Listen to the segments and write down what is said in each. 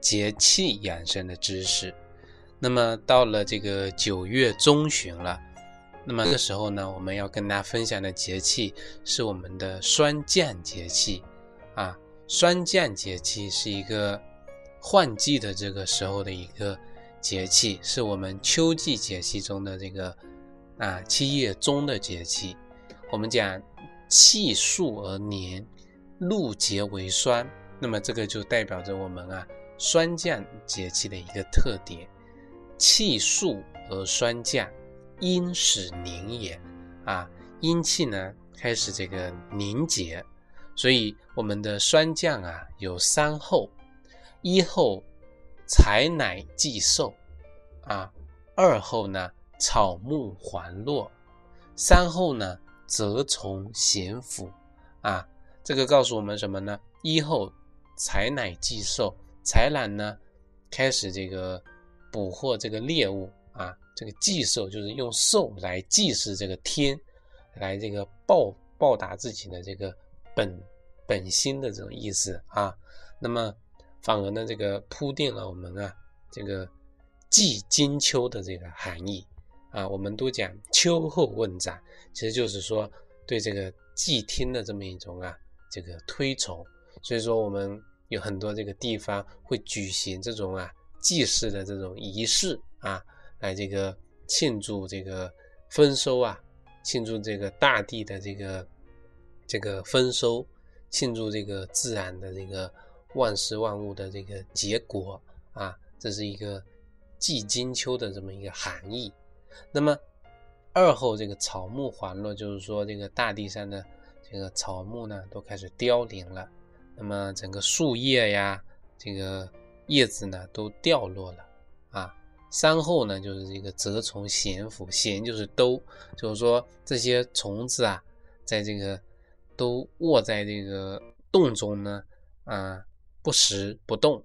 节气养生的知识，那么到了这个九月中旬了，那么这时候呢，我们要跟大家分享的节气是我们的霜降节气啊。霜降节气是一个换季的这个时候的一个节气，是我们秋季节气中的这个啊七月中的节气。我们讲气肃而黏，露结为霜，那么这个就代表着我们啊。霜降节气的一个特点，气肃而霜降，阴始凝也。啊，阴气呢开始这个凝结，所以我们的霜降啊有三候：一候采乃既瘦，啊；二候呢草木黄落，三候呢蛰虫咸腐。啊，这个告诉我们什么呢？一候采乃既瘦。豺狼呢，开始这个捕获这个猎物啊，这个祭兽就是用兽来祭祀这个天，来这个报报答自己的这个本本心的这种意思啊。那么反而呢，这个铺垫了我们啊这个祭金秋的这个含义啊。我们都讲秋后问斩，其实就是说对这个祭天的这么一种啊这个推崇。所以说我们。有很多这个地方会举行这种啊祭祀的这种仪式啊，来这个庆祝这个丰收啊，庆祝这个大地的这个这个丰收，庆祝这个自然的这个万事万物的这个结果啊，这是一个祭金秋的这么一个含义。那么二后这个草木黄落，就是说这个大地上的这个草木呢都开始凋零了。那么整个树叶呀，这个叶子呢都掉落了啊。山后呢就是这个蛰虫咸腐，咸就是兜，就是说这些虫子啊，在这个都卧在这个洞中呢啊，不食不动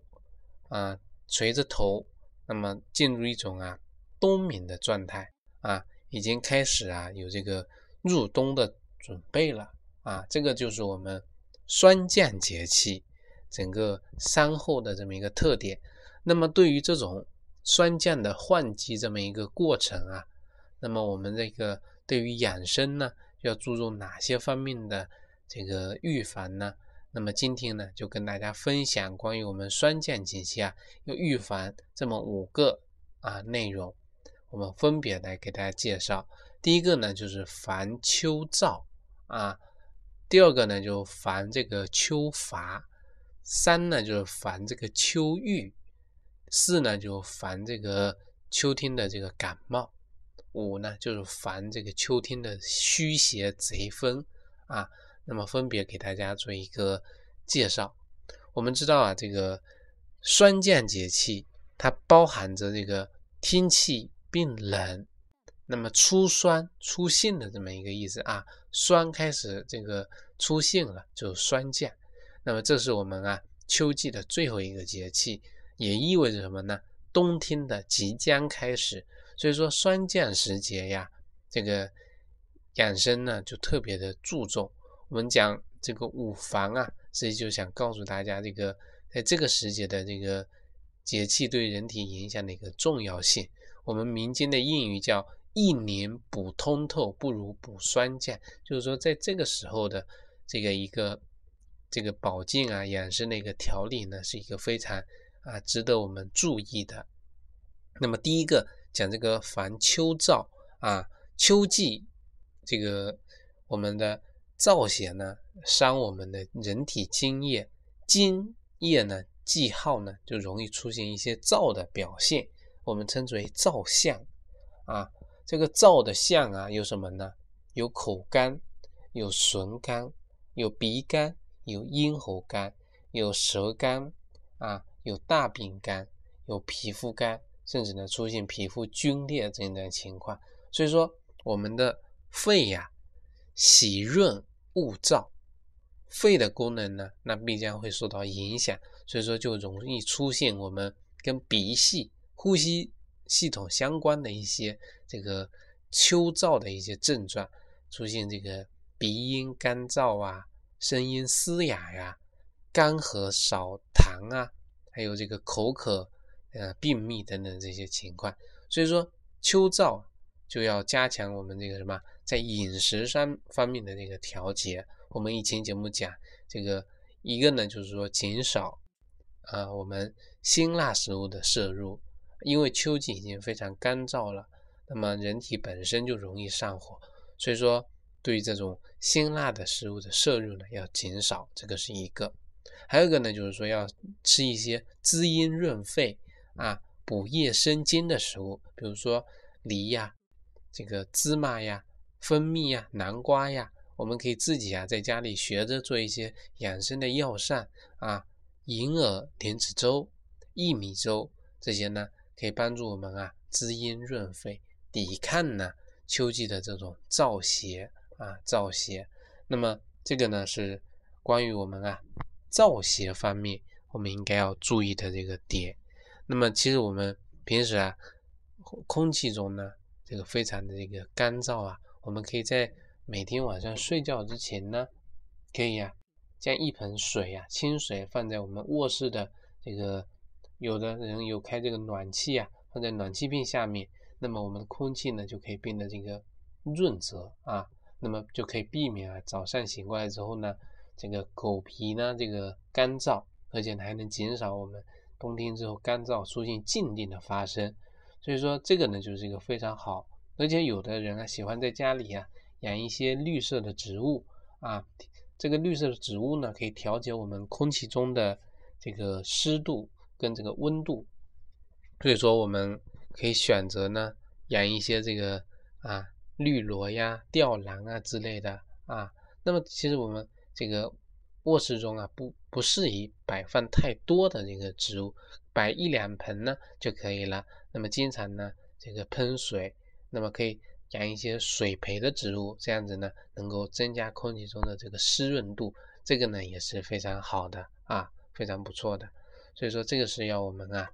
啊，垂着头，那么进入一种啊冬眠的状态啊，已经开始啊有这个入冬的准备了啊，这个就是我们。霜降节气，整个山后的这么一个特点。那么对于这种霜降的换季这么一个过程啊，那么我们这个对于养生呢，要注重哪些方面的这个预防呢？那么今天呢，就跟大家分享关于我们霜降节气啊，要预防这么五个啊内容，我们分别来给大家介绍。第一个呢，就是防秋燥啊。第二个呢，就防这个秋乏；三呢，就是防这个秋郁；四呢，就防这个秋天的这个感冒；五呢，就是防这个秋天的虚邪贼风啊。那么分别给大家做一个介绍。我们知道啊，这个霜降节气，它包含着这个天气变冷。那么出霜出性的这么一个意思啊，霜开始这个出性了，就霜降。那么这是我们啊秋季的最后一个节气，也意味着什么呢？冬天的即将开始。所以说霜降时节呀，这个养生呢就特别的注重。我们讲这个五防啊，所以就想告诉大家，这个在这个时节的这个节气对人体影响的一个重要性。我们民间的谚语叫。一年补通透不如补霜降，就是说在这个时候的这个一个这个保健啊养生的一个调理呢，是一个非常啊值得我们注意的。那么第一个讲这个防秋燥啊，秋季这个我们的燥邪呢伤我们的人体津液，津液呢既耗呢就容易出现一些燥的表现，我们称之为燥象啊。这个燥的象啊，有什么呢？有口干，有唇干，有鼻干，有咽喉干，有舌干啊，有大便干，有皮肤干，甚至呢出现皮肤皲裂这样的情况。所以说，我们的肺呀，喜润恶燥，肺的功能呢，那必将会受到影响。所以说，就容易出现我们跟鼻系、呼吸系统相关的一些这个秋燥的一些症状，出现这个鼻音干燥啊，声音嘶哑呀。干咳少痰啊，还有这个口渴、呃便秘等等这些情况，所以说秋燥就要加强我们这个什么，在饮食上方面的这个调节。我们以前节目讲这个一个呢，就是说减少啊我们辛辣食物的摄入，因为秋季已经非常干燥了，那么人体本身就容易上火，所以说对于这种辛辣的食物的摄入呢要减少，这个是一个。还有一个呢，就是说要吃一些滋阴润肺啊、补液生津的食物，比如说梨呀、这个芝麻呀、蜂蜜呀、南瓜呀，我们可以自己啊在家里学着做一些养生的药膳啊，银耳莲子粥、薏米粥这些呢，可以帮助我们啊滋阴润肺，抵抗呢秋季的这种燥邪啊燥邪。那么这个呢是关于我们啊。燥邪方面，我们应该要注意的这个点。那么，其实我们平时啊，空气中呢，这个非常的这个干燥啊，我们可以在每天晚上睡觉之前呢，可以呀，将一盆水啊，清水放在我们卧室的这个，有的人有开这个暖气啊，放在暖气片下面，那么我们的空气呢就可以变得这个润泽啊，那么就可以避免啊早上醒过来之后呢。这个狗皮呢，这个干燥，而且还能减少我们冬天之后干燥出现静电的发生，所以说这个呢就是一个非常好，而且有的人啊喜欢在家里啊养一些绿色的植物啊，这个绿色的植物呢可以调节我们空气中的这个湿度跟这个温度，所以说我们可以选择呢养一些这个啊绿萝呀、吊兰啊之类的啊，那么其实我们。这个卧室中啊，不不适宜摆放太多的这个植物，摆一两盆呢就可以了。那么经常呢，这个喷水，那么可以养一些水培的植物，这样子呢，能够增加空气中的这个湿润度，这个呢也是非常好的啊，非常不错的。所以说这个是要我们啊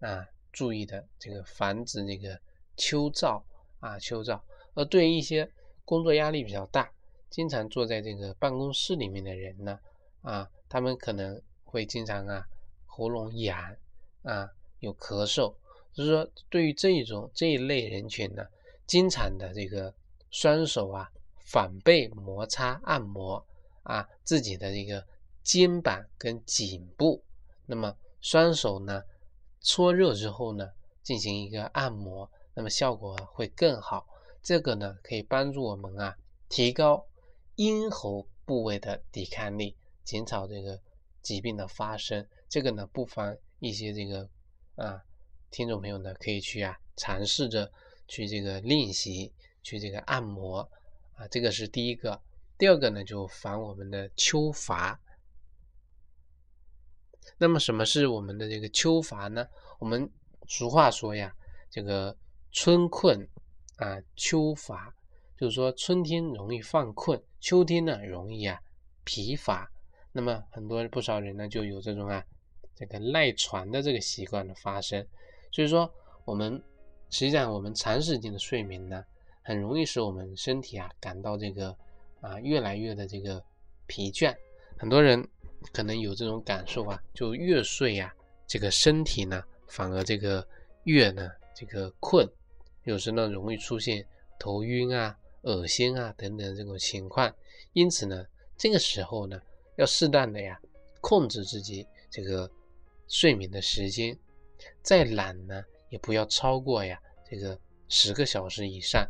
啊注意的，这个防止这个秋燥啊秋燥。而对于一些工作压力比较大。经常坐在这个办公室里面的人呢，啊，他们可能会经常啊喉咙痒啊，有咳嗽，就是说对于这一种这一类人群呢，经常的这个双手啊反背摩擦按摩啊自己的这个肩膀跟颈部，那么双手呢搓热之后呢进行一个按摩，那么效果会更好。这个呢可以帮助我们啊提高。咽喉部位的抵抗力，减少这个疾病的发生。这个呢，不妨一些这个啊，听众朋友呢，可以去啊，尝试着去这个练习，去这个按摩啊。这个是第一个。第二个呢，就防我们的秋乏。那么，什么是我们的这个秋乏呢？我们俗话说呀，这个春困啊，秋乏。就是说，春天容易犯困，秋天呢容易啊疲乏。那么很多不少人呢就有这种啊这个赖床的这个习惯的发生。所以说，我们实际上我们长时间的睡眠呢，很容易使我们身体啊感到这个啊越来越的这个疲倦。很多人可能有这种感受啊，就越睡呀，这个身体呢反而这个越呢这个困，有时呢容易出现头晕啊。恶心啊等等这种情况，因此呢，这个时候呢，要适当的呀控制自己这个睡眠的时间，再懒呢也不要超过呀这个十个小时以上。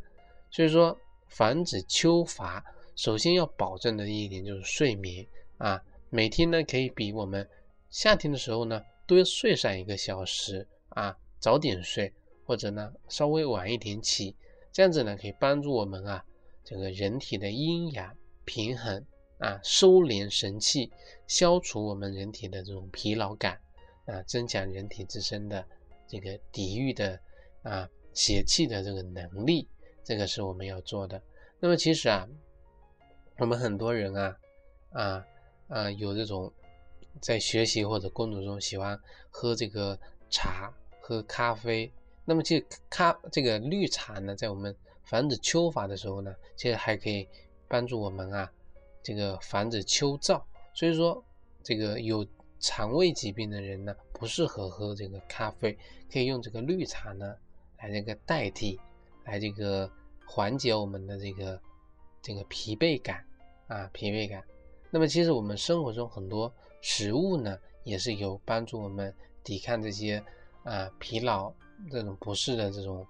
所以说，防止秋乏，首先要保证的一点就是睡眠啊，每天呢可以比我们夏天的时候呢多睡上一个小时啊，早点睡或者呢稍微晚一点起。这样子呢，可以帮助我们啊，这个人体的阴阳平衡啊，收敛神气，消除我们人体的这种疲劳感啊，增强人体自身的这个抵御的啊邪气的这个能力，这个是我们要做的。那么其实啊，我们很多人啊啊啊有这种在学习或者工作中喜欢喝这个茶、喝咖啡。那么这咖这个绿茶呢，在我们防止秋乏的时候呢，其实还可以帮助我们啊这个防止秋燥。所以说这个有。肠胃疾病的人呢，不适合喝这个咖啡，可以用这个绿茶呢来这个代替，来这个缓解我们的这个这个疲惫感啊疲惫感。那么其实我们生活中很多食物呢，也是有帮助我们抵抗这些啊疲劳这种不适的这种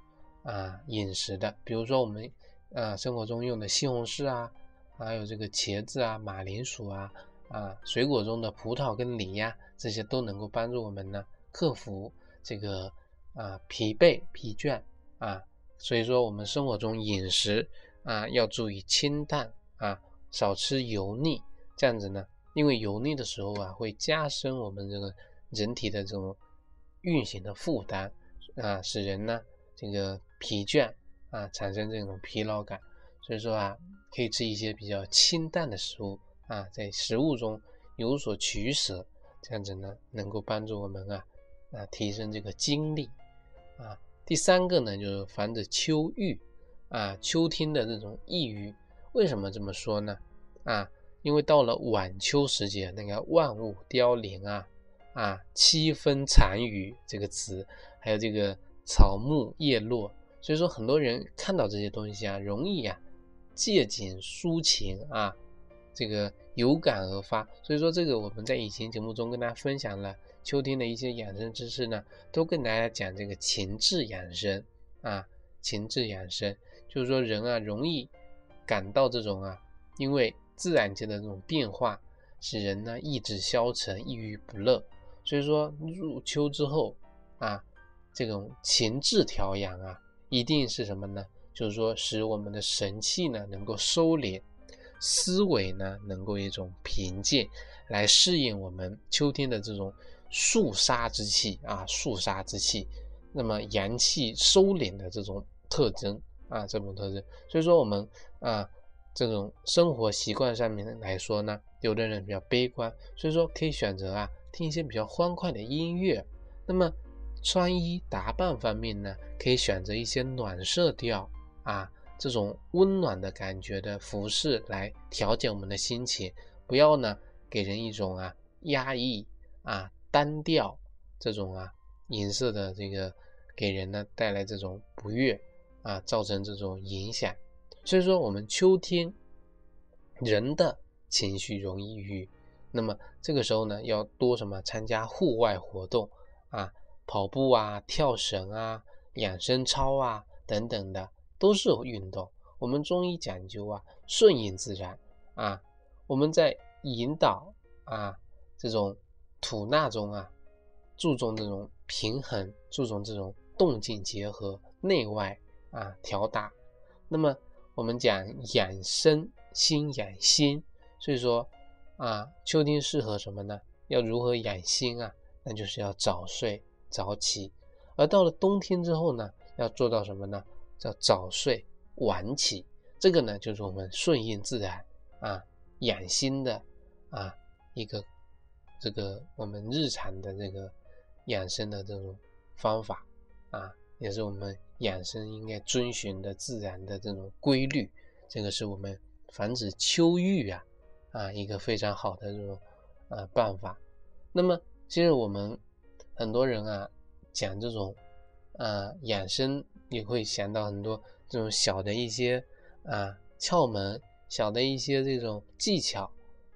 啊饮食的。比如说我们啊生活中用的西红柿啊，还有这个茄子啊、马铃薯啊。啊，水果中的葡萄跟梨呀，这些都能够帮助我们呢克服这个啊疲惫疲倦啊。所以说，我们生活中饮食啊要注意清淡啊，少吃油腻。这样子呢，因为油腻的时候啊，会加深我们这个人体的这种运行的负担啊，使人呢这个疲倦啊，产生这种疲劳感。所以说啊，可以吃一些比较清淡的食物。啊，在食物中有所取舍，这样子呢，能够帮助我们啊啊提升这个精力啊。第三个呢，就是防止秋郁啊，秋天的这种抑郁。为什么这么说呢？啊，因为到了晚秋时节，那个万物凋零啊啊，七分残雨这个词，还有这个草木叶落，所以说很多人看到这些东西啊，容易啊借景抒情啊。这个有感而发，所以说这个我们在以前节目中跟大家分享了秋天的一些养生知识呢，都跟大家讲这个情志养生啊，情志养生就是说人啊容易感到这种啊，因为自然界的这种变化，使人呢意志消沉、抑郁不乐，所以说入秋之后啊，这种情志调养啊，一定是什么呢？就是说使我们的神气呢能够收敛。思维呢，能够一种平静，来适应我们秋天的这种肃杀之气啊，肃杀之气，那么阳气收敛的这种特征啊，这种特征。所以说我们啊，这种生活习惯上面来说呢，有的人比较悲观，所以说可以选择啊，听一些比较欢快的音乐。那么穿衣打扮方面呢，可以选择一些暖色调啊。这种温暖的感觉的服饰来调节我们的心情，不要呢给人一种啊压抑啊单调这种啊颜色的这个给人呢带来这种不悦啊，造成这种影响。所以说我们秋天人的情绪容易抑郁，那么这个时候呢要多什么参加户外活动啊，跑步啊、跳绳啊、养生操啊等等的。都是运动。我们中医讲究啊，顺应自然啊。我们在引导啊这种吐纳中啊，注重这种平衡，注重这种动静结合，内外啊调达。那么我们讲养生，心养心，所以说啊，秋天适合什么呢？要如何养心啊？那就是要早睡早起。而到了冬天之后呢，要做到什么呢？叫早睡晚起，这个呢就是我们顺应自然啊养心的啊一个这个我们日常的这个养生的这种方法啊，也是我们养生应该遵循的自然的这种规律。这个是我们防止秋郁啊啊一个非常好的这种啊办法。那么其实我们很多人啊讲这种啊养生。也会想到很多这种小的一些啊窍门，小的一些这种技巧，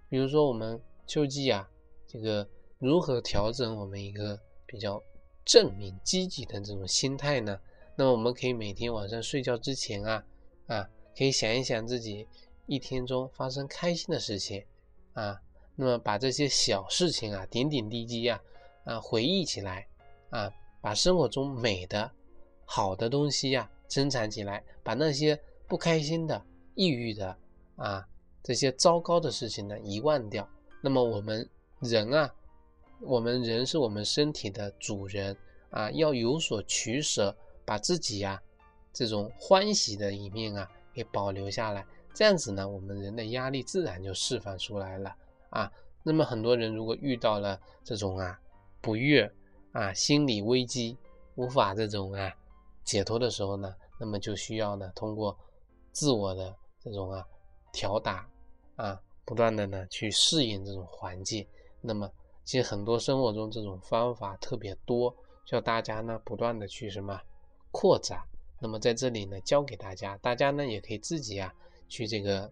比如说我们秋季啊，这个如何调整我们一个比较正面积极的这种心态呢？那么我们可以每天晚上睡觉之前啊啊，可以想一想自己一天中发生开心的事情啊，那么把这些小事情啊点点滴滴啊啊回忆起来啊，把生活中美的。好的东西呀，珍藏起来，把那些不开心的、抑郁的啊，这些糟糕的事情呢遗忘掉。那么我们人啊，我们人是我们身体的主人啊，要有所取舍，把自己呀这种欢喜的一面啊给保留下来。这样子呢，我们人的压力自然就释放出来了啊。那么很多人如果遇到了这种啊不悦啊心理危机，无法这种啊解脱的时候呢，那么就需要呢通过自我的这种啊调打啊，不断的呢去适应这种环境。那么其实很多生活中这种方法特别多，需要大家呢不断的去什么扩展。那么在这里呢教给大家，大家呢也可以自己啊。去这个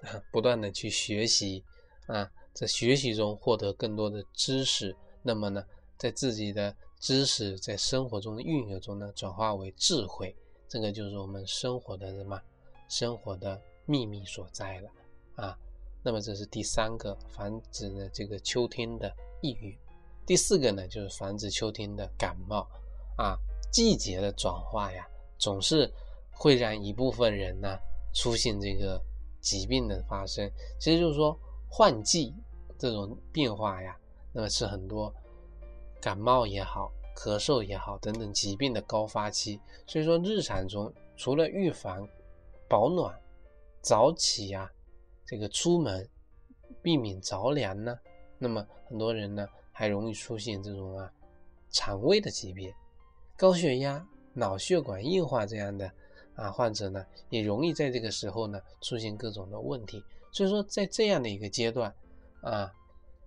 啊，不断的去学习啊，在学习中获得更多的知识，那么呢，在自己的知识在生活中的运用中呢，转化为智慧，这个就是我们生活的什么生活的秘密所在了啊。那么这是第三个防止呢这个秋天的抑郁，第四个呢就是防止秋天的感冒啊。季节的转化呀，总是会让一部分人呢。出现这个疾病的发生，其实就是说换季这种变化呀，那么是很多感冒也好、咳嗽也好等等疾病的高发期。所以说日常中除了预防、保暖、早起呀，这个出门避免着凉呢，那么很多人呢还容易出现这种啊肠胃的疾病、高血压、脑血管硬化这样的。啊，患者呢也容易在这个时候呢出现各种的问题，所以说在这样的一个阶段啊，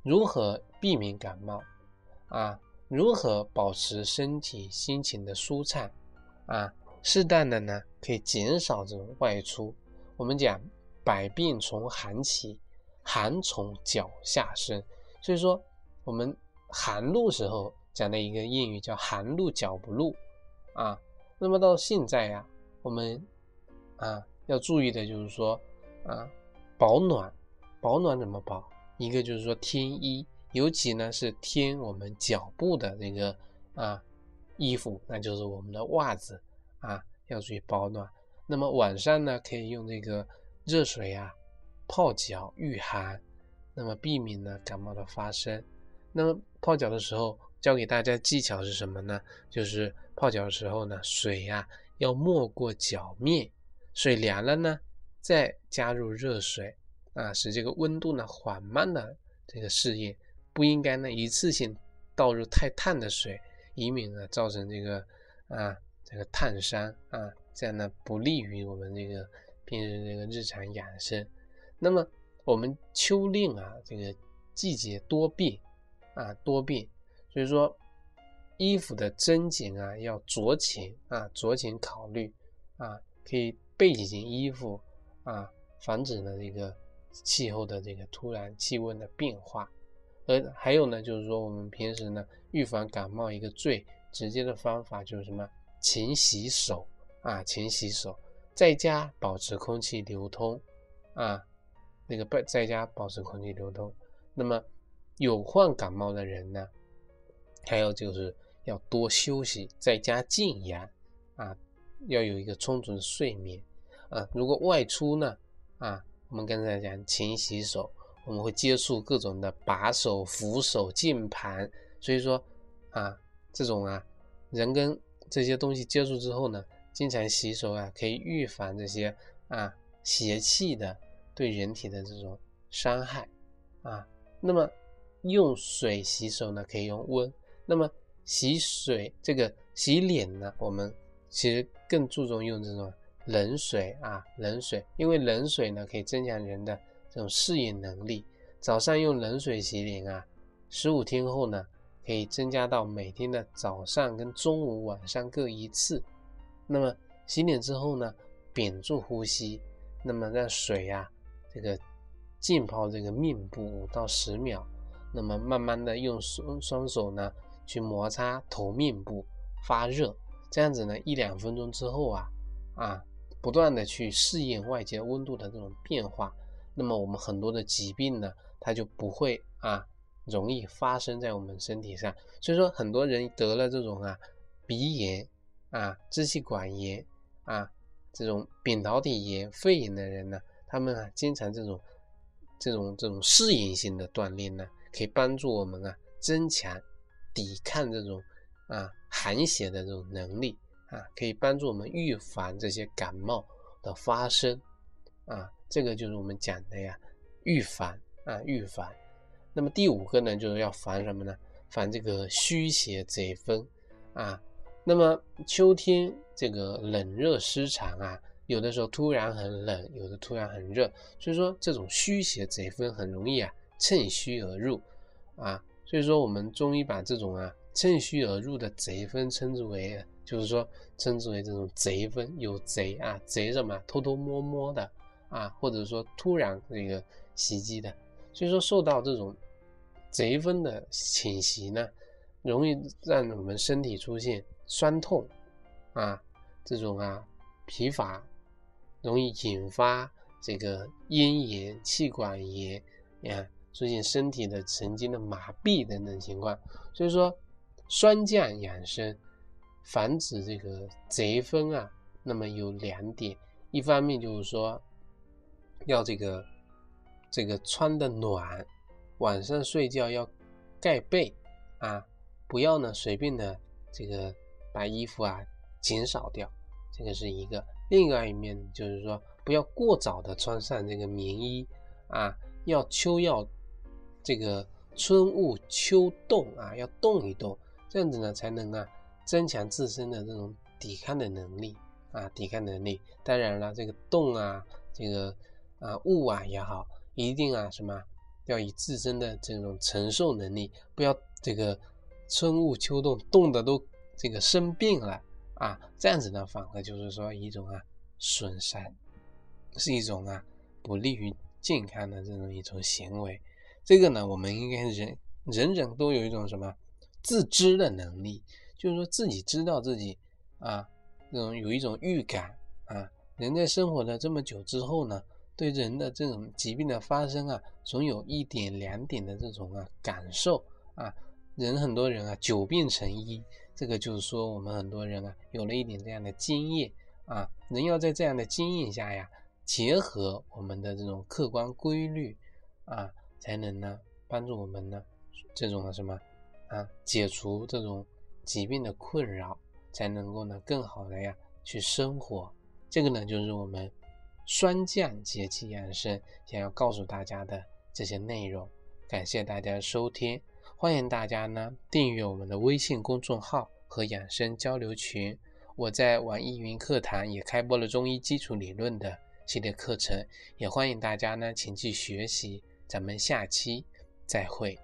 如何避免感冒啊，如何保持身体心情的舒畅啊，适当的呢可以减少这种外出。我们讲百病从寒起，寒从脚下生，所以说我们寒露时候讲的一个谚语叫寒露脚不露啊，那么到现在呀。我们啊要注意的就是说啊保暖，保暖怎么保？一个就是说添衣，尤其呢是添我们脚部的这个啊衣服，那就是我们的袜子啊要注意保暖。那么晚上呢可以用这个热水啊泡脚御寒，那么避免呢感冒的发生。那么泡脚的时候教给大家技巧是什么呢？就是泡脚的时候呢水呀。要没过脚面，水凉了呢，再加入热水啊，使这个温度呢缓慢的这个适应，不应该呢一次性倒入太烫的水，以免呢造成这个啊这个烫伤啊，这样呢不利于我们这个平时这个日常养生。那么我们秋令啊这个季节多变啊多变，所以说。衣服的增减啊，要酌情啊，酌情考虑啊，可以备几件衣服啊，防止呢这个气候的这个突然气温的变化。而还有呢，就是说我们平时呢预防感冒一个最直接的方法就是什么？勤洗手啊，勤洗手，在家保持空气流通啊，那个不在家保持空气流通。那么有患感冒的人呢，还有就是。要多休息，在家静养啊，要有一个充足的睡眠啊。如果外出呢啊，我们刚才讲勤洗手，我们会接触各种的把手、扶手、键盘，所以说啊，这种啊，人跟这些东西接触之后呢，经常洗手啊，可以预防这些啊邪气的对人体的这种伤害啊。那么用水洗手呢，可以用温，那么。洗水这个洗脸呢，我们其实更注重用这种冷水啊，冷水，因为冷水呢可以增强人的这种适应能力。早上用冷水洗脸啊，十五天后呢可以增加到每天的早上跟中午、晚上各一次。那么洗脸之后呢，屏住呼吸，那么让水啊这个浸泡这个面部五到十秒，那么慢慢的用双双手呢。去摩擦头面部发热，这样子呢，一两分钟之后啊，啊，不断的去适应外界温度的这种变化，那么我们很多的疾病呢，它就不会啊，容易发生在我们身体上。所以说，很多人得了这种啊鼻炎啊、支气管炎啊、这种扁桃体炎、肺炎的人呢，他们啊，经常这种这种这种适应性的锻炼呢，可以帮助我们啊增强。抵抗这种啊寒邪的这种能力啊，可以帮助我们预防这些感冒的发生啊。这个就是我们讲的呀，预防啊，预防。那么第五个呢，就是要防什么呢？防这个虚邪贼风啊。那么秋天这个冷热失常啊，有的时候突然很冷，有的突然很热，所以说这种虚邪贼风很容易啊趁虚而入啊。所以说我们中医把这种啊趁虚而入的贼风称之为，就是说称之为这种贼风，有贼啊，贼什么偷偷摸摸的啊，或者说突然这个袭击的。所以说受到这种贼风的侵袭呢，容易让我们身体出现。酸痛啊，这种啊疲乏，容易引发这个咽炎、气管炎呀，出现身体的神经的麻痹等等情况。所以说，酸降养生，防止这个贼风啊，那么有两点：一方面就是说，要这个这个穿的暖，晚上睡觉要盖被啊，不要呢随便的这个。把衣服啊减少掉，这个是一个；另外一面就是说，不要过早的穿上这个棉衣啊，要秋要这个春捂秋冻啊，要冻一冻，这样子呢才能啊增强自身的这种抵抗的能力啊，抵抗能力。当然了，这个冻啊，这个啊捂啊也好，一定啊什么要以自身的这种承受能力，不要这个春捂秋冻冻的都。这个生病了啊，这样子呢，反而就是说一种啊损伤，是一种啊不利于健康的这种一种行为。这个呢，我们应该人人人都有一种什么自知的能力，就是说自己知道自己啊，这种有一种预感啊。人在生活了这么久之后呢，对人的这种疾病的发生啊，总有一点两点的这种啊感受啊。人很多人啊，久病成医。这个就是说，我们很多人啊，有了一点这样的经验啊，人要在这样的经验下呀，结合我们的这种客观规律啊，才能呢帮助我们呢这种什么啊，解除这种疾病的困扰，才能够呢更好的呀去生活。这个呢就是我们霜降节气养生想要告诉大家的这些内容。感谢大家收听。欢迎大家呢订阅我们的微信公众号和养生交流群。我在网易云课堂也开播了中医基础理论的系列课程也欢迎大家呢前去学习。咱们下期再会。